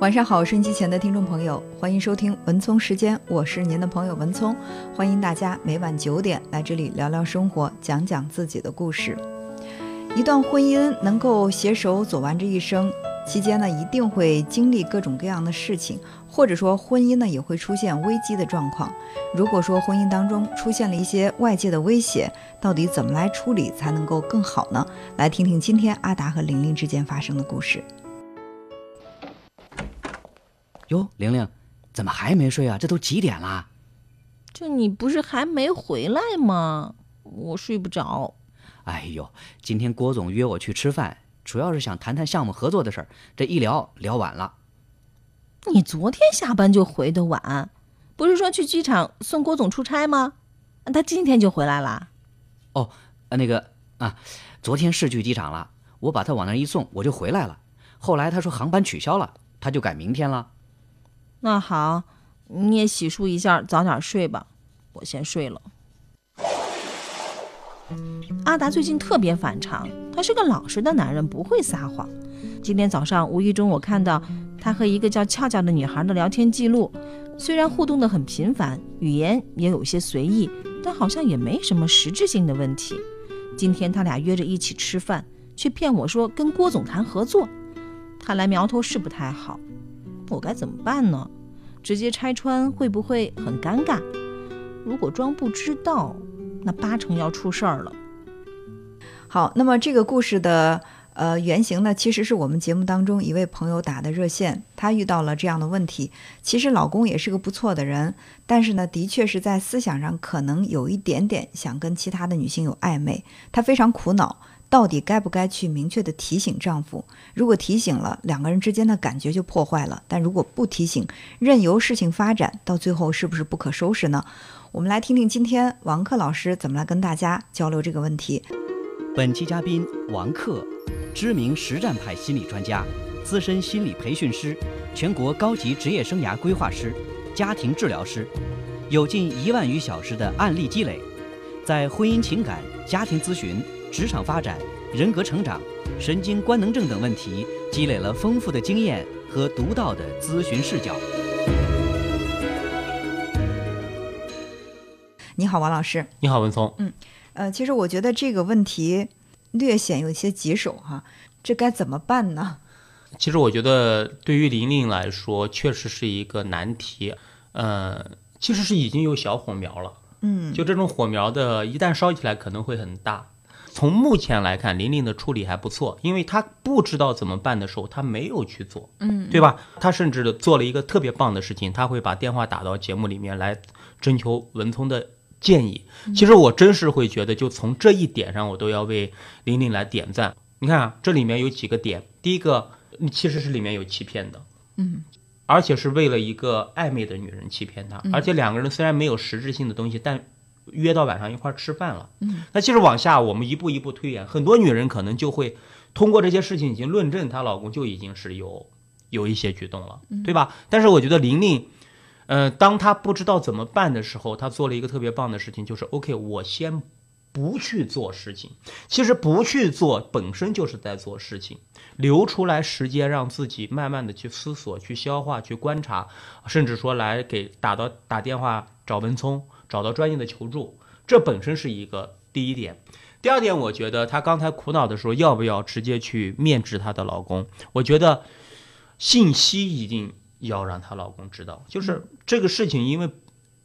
晚上好，收音机前的听众朋友，欢迎收听文聪时间，我是您的朋友文聪，欢迎大家每晚九点来这里聊聊生活，讲讲自己的故事。一段婚姻能够携手走完这一生，期间呢一定会经历各种各样的事情，或者说婚姻呢也会出现危机的状况。如果说婚姻当中出现了一些外界的威胁，到底怎么来处理才能够更好呢？来听听今天阿达和玲玲之间发生的故事。哟，玲玲，怎么还没睡啊？这都几点啦？这你不是还没回来吗？我睡不着。哎呦，今天郭总约我去吃饭，主要是想谈谈项目合作的事儿。这一聊聊晚了。你昨天下班就回的晚，不是说去机场送郭总出差吗？他今天就回来了。哦，那个啊，昨天是去机场了，我把他往那一送，我就回来了。后来他说航班取消了，他就改明天了。那好，你也洗漱一下，早点睡吧。我先睡了。阿达最近特别反常，他是个老实的男人，不会撒谎。今天早上无意中我看到他和一个叫俏俏的女孩的聊天记录，虽然互动的很频繁，语言也有些随意，但好像也没什么实质性的问题。今天他俩约着一起吃饭，却骗我说跟郭总谈合作，看来苗头是不太好。我该怎么办呢？直接拆穿会不会很尴尬？如果装不知道，那八成要出事儿了。好，那么这个故事的呃原型呢，其实是我们节目当中一位朋友打的热线，他遇到了这样的问题。其实老公也是个不错的人，但是呢，的确是在思想上可能有一点点想跟其他的女性有暧昧，他非常苦恼。到底该不该去明确的提醒丈夫？如果提醒了，两个人之间的感觉就破坏了；但如果不提醒，任由事情发展，到最后是不是不可收拾呢？我们来听听今天王克老师怎么来跟大家交流这个问题。本期嘉宾王克，知名实战派心理专家，资深心理培训师，全国高级职业生涯规划师，家庭治疗师，有近一万余小时的案例积累，在婚姻情感、家庭咨询。职场发展、人格成长、神经官能症等问题，积累了丰富的经验和独到的咨询视角。你好，王老师。你好，文聪。嗯，呃，其实我觉得这个问题略显有些棘手哈，这该怎么办呢？其实我觉得对于玲玲来说，确实是一个难题。呃，其实是已经有小火苗了。嗯，就这种火苗的，一旦烧起来，可能会很大。从目前来看，玲玲的处理还不错，因为她不知道怎么办的时候，她没有去做，嗯，对吧？她甚至做了一个特别棒的事情，她会把电话打到节目里面来征求文聪的建议。其实我真是会觉得，就从这一点上，我都要为玲玲来点赞。你看啊，这里面有几个点，第一个，其实是里面有欺骗的，嗯，而且是为了一个暧昧的女人欺骗她，而且两个人虽然没有实质性的东西，但。约到晚上一块吃饭了，嗯，那其实往下我们一步一步推演，很多女人可能就会通过这些事情已经论证她老公就已经是有有一些举动了，对吧？但是我觉得玲玲，呃，当她不知道怎么办的时候，她做了一个特别棒的事情，就是 OK，我先不去做事情。其实不去做本身就是在做事情，留出来时间让自己慢慢的去思索、去消化、去观察，甚至说来给打到打电话找文聪。找到专业的求助，这本身是一个第一点。第二点，我觉得她刚才苦恼的时候，要不要直接去面质她的老公？我觉得信息一定要让她老公知道。就是这个事情，因为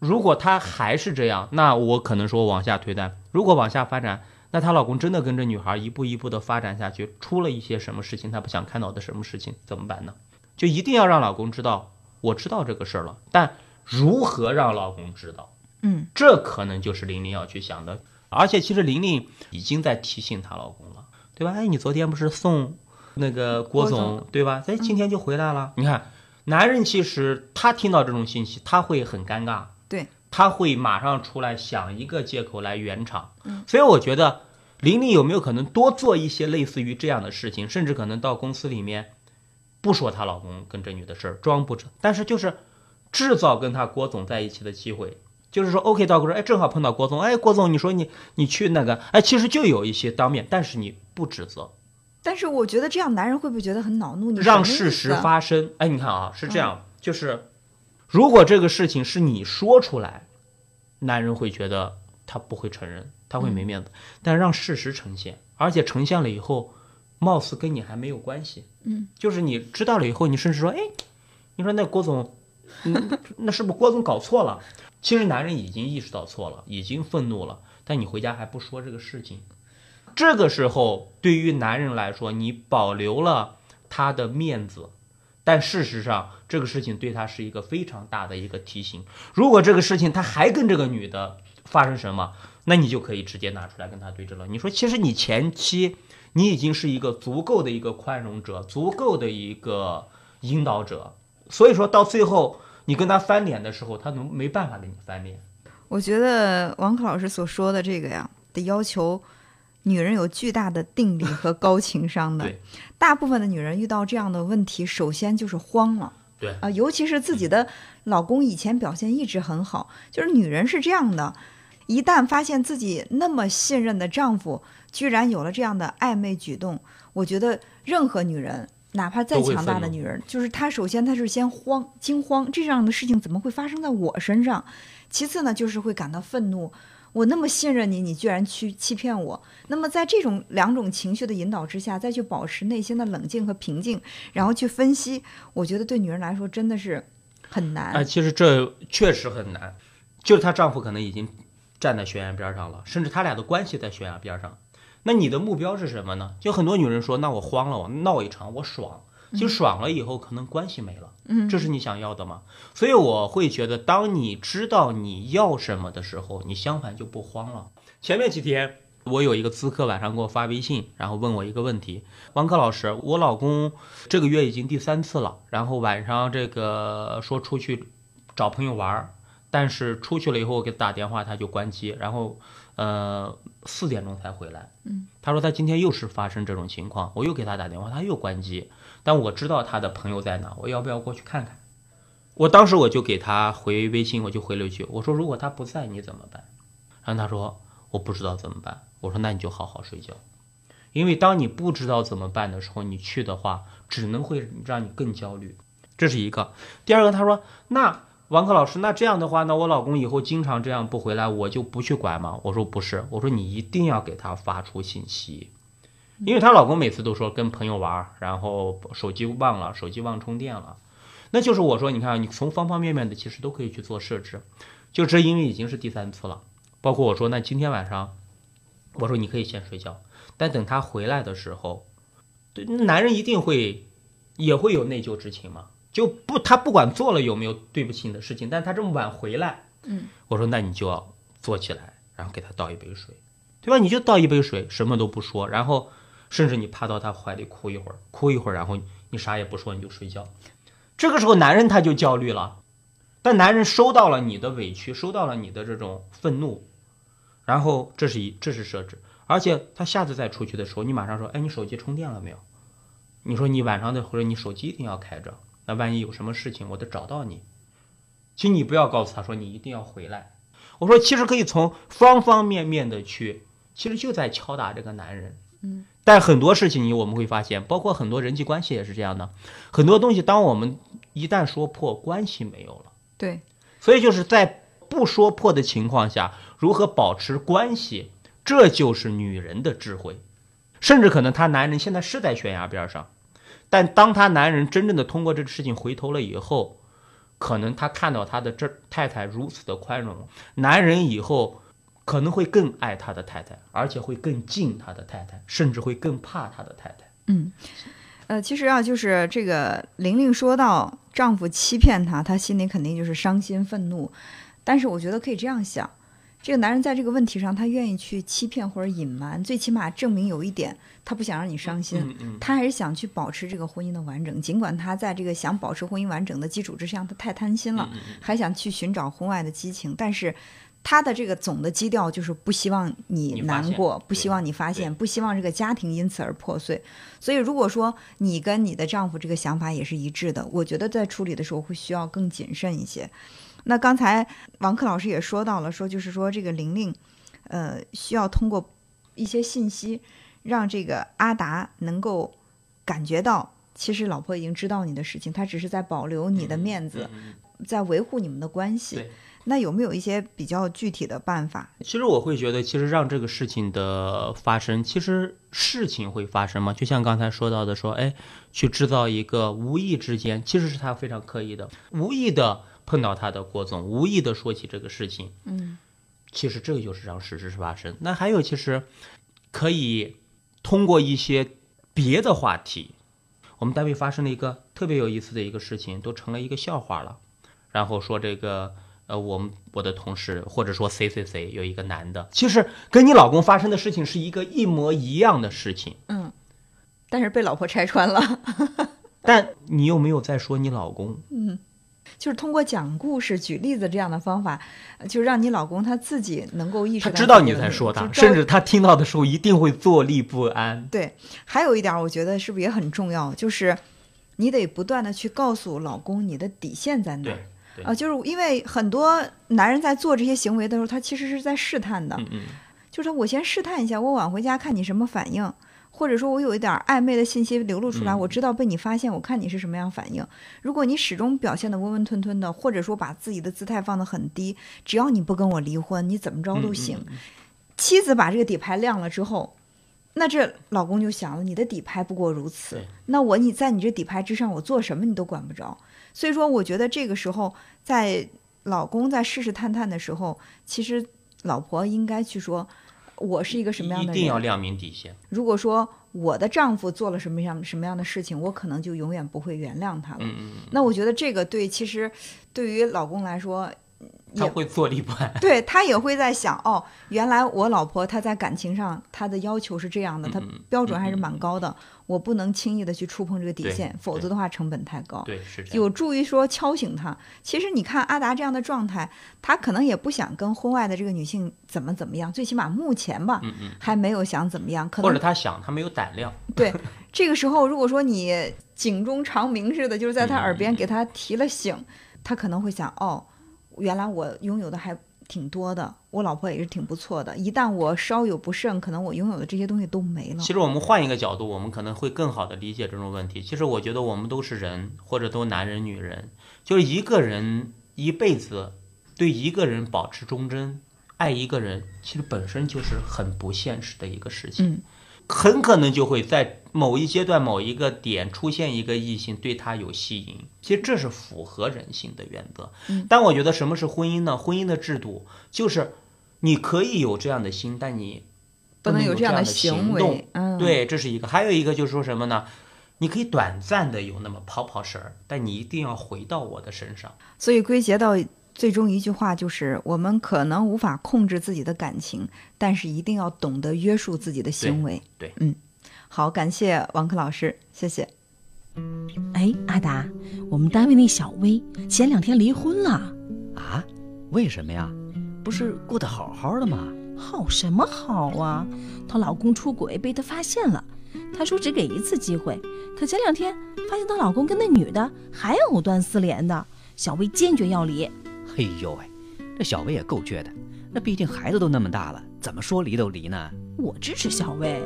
如果她还是这样，那我可能说往下推断。如果往下发展，那她老公真的跟着女孩一步一步的发展下去，出了一些什么事情，她不想看到的什么事情，怎么办呢？就一定要让老公知道，我知道这个事儿了。但如何让老公知道？嗯，这可能就是玲玲要去想的，而且其实玲玲已经在提醒她老公了，对吧？哎，你昨天不是送那个郭总对吧？哎，今天就回来了。你看，男人其实他听到这种信息，他会很尴尬，对，他会马上出来想一个借口来圆场。嗯，所以我觉得玲玲有没有可能多做一些类似于这样的事情，甚至可能到公司里面不说她老公跟这女的事儿，装不成，但是就是制造跟她郭总在一起的机会。就是说，OK，道哥说，哎，正好碰到郭总，哎，郭总，你说你你去那个，哎，其实就有一些当面，但是你不指责，但是我觉得这样男人会不会觉得很恼怒？你让事实发生。哎，你看啊，是这样，就是如果这个事情是你说出来，男人会觉得他不会承认，他会没面子。但让事实呈现，而且呈现了以后，貌似跟你还没有关系。嗯，就是你知道了以后，你甚至说，哎，你说那郭总，嗯，那是不是郭总搞错了？其实男人已经意识到错了，已经愤怒了，但你回家还不说这个事情。这个时候，对于男人来说，你保留了他的面子，但事实上，这个事情对他是一个非常大的一个提醒。如果这个事情他还跟这个女的发生什么，那你就可以直接拿出来跟他对峙了。你说，其实你前期你已经是一个足够的一个宽容者，足够的一个引导者，所以说到最后你跟他翻脸的时候，他能没办法跟你翻脸。我觉得王克老师所说的这个呀，得要求女人有巨大的定力和高情商的 对。大部分的女人遇到这样的问题，首先就是慌了。对啊、尤其是自己的老公以前表现一直很好，就是女人是这样的，一旦发现自己那么信任的丈夫居然有了这样的暧昧举动，我觉得任何女人。哪怕再强大的女人，就是她首先她是先慌惊慌，这样的事情怎么会发生在我身上？其次呢，就是会感到愤怒。我那么信任你，你居然去欺骗我。那么在这种两种情绪的引导之下，再去保持内心的冷静和平静，然后去分析，我觉得对女人来说真的是很难。哎，其实这确实很难，就是她丈夫可能已经站在悬崖边上了，甚至他俩的关系在悬崖边上。那你的目标是什么呢？就很多女人说，那我慌了，我闹一场，我爽。其实爽了以后，可能关系没了。嗯，这是你想要的吗？所以我会觉得，当你知道你要什么的时候，你相反就不慌了。前面几天，我有一个咨客晚上给我发微信，然后问我一个问题：王珂老师，我老公这个月已经第三次了，然后晚上这个说出去找朋友玩儿，但是出去了以后我给他打电话他就关机，然后呃四点钟才回来。嗯，他说他今天又是发生这种情况，我又给他打电话，他又关机。但我知道他的朋友在哪，我要不要过去看看？我当时我就给他回微信，我就回了一句，我说如果他不在你怎么办？然后他说我不知道怎么办。我说那你就好好睡觉，因为当你不知道怎么办的时候，你去的话只能会让你更焦虑。这是一个。第二个，他说那王克老师，那这样的话，那我老公以后经常这样不回来，我就不去管吗？我说不是，我说你一定要给他发出信息。因为她老公每次都说跟朋友玩，然后手机忘了，手机忘充电了，那就是我说，你看，你从方方面面的其实都可以去做设置，就这因为已经是第三次了，包括我说，那今天晚上，我说你可以先睡觉，但等他回来的时候，对，男人一定会也会有内疚之情嘛，就不他不管做了有没有对不起你的事情，但他这么晚回来，嗯，我说那你就要坐起来，然后给他倒一杯水，对吧？你就倒一杯水，什么都不说，然后。甚至你趴到他怀里哭一会儿，哭一会儿，然后你啥也不说，你就睡觉。这个时候男人他就焦虑了，但男人收到了你的委屈，收到了你的这种愤怒，然后这是一这是设置，而且他下次再出去的时候，你马上说，哎，你手机充电了没有？你说你晚上的或者你手机一定要开着，那万一有什么事情我得找到你。请你不要告诉他说你一定要回来。我说其实可以从方方面面的去，其实就在敲打这个男人。嗯。但很多事情你，我们会发现，包括很多人际关系也是这样的。很多东西，当我们一旦说破，关系没有了。对，所以就是在不说破的情况下，如何保持关系，这就是女人的智慧。甚至可能他男人现在是在悬崖边上，但当他男人真正的通过这个事情回头了以后，可能他看到他的这太太如此的宽容，男人以后。可能会更爱他的太太，而且会更敬他的太太，甚至会更怕他的太太。嗯，呃，其实啊，就是这个玲玲说到丈夫欺骗她，她心里肯定就是伤心愤怒。但是我觉得可以这样想，这个男人在这个问题上，他愿意去欺骗或者隐瞒，最起码证明有一点，他不想让你伤心，他还是想去保持这个婚姻的完整。尽管他在这个想保持婚姻完整的基础之上，他太贪心了，还想去寻找婚外的激情，但是。他的这个总的基调就是不希望你难过，不希望你发现，不希望这个家庭因此而破碎。所以，如果说你跟你的丈夫这个想法也是一致的，我觉得在处理的时候会需要更谨慎一些。那刚才王克老师也说到了，说就是说这个玲玲，呃，需要通过一些信息，让这个阿达能够感觉到，其实老婆已经知道你的事情，她只是在保留你的面子，嗯在维护你们的关系。那有没有一些比较具体的办法？其实我会觉得，其实让这个事情的发生，其实事情会发生嘛。就像刚才说到的，说，哎，去制造一个无意之间，其实是他非常刻意的，无意的碰到他的郭总，无意的说起这个事情。嗯其实这个就是让事实质发生。那还有，其实可以通过一些别的话题，我们单位发生了一个特别有意思的一个事情，都成了一个笑话了。然后说这个，呃，我们我的同事或者说谁谁谁有一个男的，其实跟你老公发生的事情是一个一模一样的事情，嗯，但是被老婆拆穿了。但你又没有在说你老公，就是通过讲故事、举例子这样的方法，呃就让你老公他自己能够意识到他知道你在说他，甚至他听到的时候一定会坐立不安。对，还有一点儿，我觉得是不是也很重要，就是你得不断的去告诉老公你的底线在哪啊，就是因为很多男人在做这些行为的时候，他其实是在试探的，嗯嗯，就是我先试探一下，我晚回家看你什么反应，或者说我有一点儿暧昧的信息流露出来，嗯我知道被你发现，我看你是什么样反应。如果你始终表现的温温吞吞的，或者说把自己的姿态放得很低，只要你不跟我离婚，你怎么着都行。嗯嗯妻子把这个底牌亮了之后，那这老公就想了，你的底牌不过如此，那我你在你这底牌之上，我做什么你都管不着。所以说，我觉得这个时候，在老公在试试探探的时候，其实老婆应该去说，我是一个什么样的人。一定要亮明底线。如果说我的丈夫做了什么样什么样的事情，我可能就永远不会原谅他了。嗯嗯，那我觉得这个对，其实对于老公来说，也他会坐立不安。对他也会在想，哦，原来我老婆她在感情上她的要求是这样的，她标准还是蛮高的，我不能轻易的去触碰这个底线，否则的话成本太高。对，是这样。有助于说敲醒他。其实你看阿达这样的状态，他可能也不想跟婚外的这个女性怎么怎么样，最起码目前吧，嗯嗯，还没有想怎么样。可或者能他想，他没有胆量。对这个时候，如果说你警钟长鸣似的，就是在他耳边嗯给他提了醒，他可能会想，哦，原来我拥有的还挺多的，我老婆也是挺不错的。一旦我稍有不慎，可能我拥有的这些东西都没了。其实我们换一个角度，我们可能会更好的理解这种问题。其实我觉得我们都是人，或者都男人女人，就是一个人一辈子对一个人保持忠贞，爱一个人，其实本身就是很不现实的一个事情。嗯很可能就会在某一阶段、某一个点出现一个异性对他有吸引，其实这是符合人性的原则。嗯但我觉得什么是婚姻呢？婚姻的制度就是你可以有这样的心，但你不能有这样的行为动。嗯对，这是一个。还有一个就是说什么呢？你可以短暂的有那么跑跑神儿，但你一定要回到我的身上。所以归结到最终一句话就是：我们可能无法控制自己的感情，但是一定要懂得约束自己的行为。对对嗯，好，感谢王珂老师，谢谢。哎，阿达，我们单位那小薇前两天离婚了，啊？为什么呀？不是过得好好的吗？好什么好啊？她老公出轨被她发现了，她说只给一次机会，可前两天发现她老公跟那女的还藕断丝连的，小薇坚决要离。嘿呦喂，这小薇也够倔的。那毕竟孩子都那么大了，怎么说离都离呢？我支持小薇，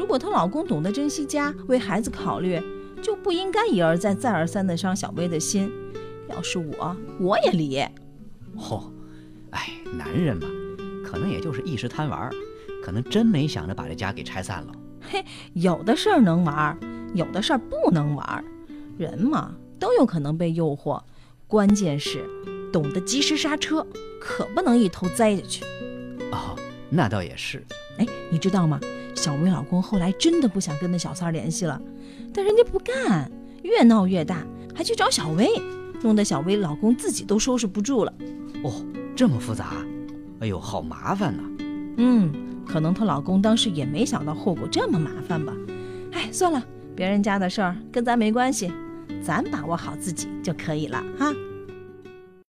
如果她老公懂得珍惜家，为孩子考虑，就不应该一而再再而三的伤小薇的心。要是我，我也离。嚯、哎，男人嘛，可能也就是一时贪玩儿，可能真没想着把这家给拆散了。嘿有的事儿能玩儿，有的事儿不能玩儿。人嘛，都有可能被诱惑，关键是懂得及时刹车，可不能一头栽下去。哦，那倒也是。哎，你知道吗？小薇老公后来真的不想跟那小三儿联系了，但人家不干，越闹越大，还去找小薇，弄得小薇老公自己都收拾不住了。哦，这么复杂？哎呦，好麻烦呐！嗯，可能她老公当时也没想到后果这么麻烦吧。哎，算了，别人家的事儿跟咱没关系，咱把握好自己就可以了哈。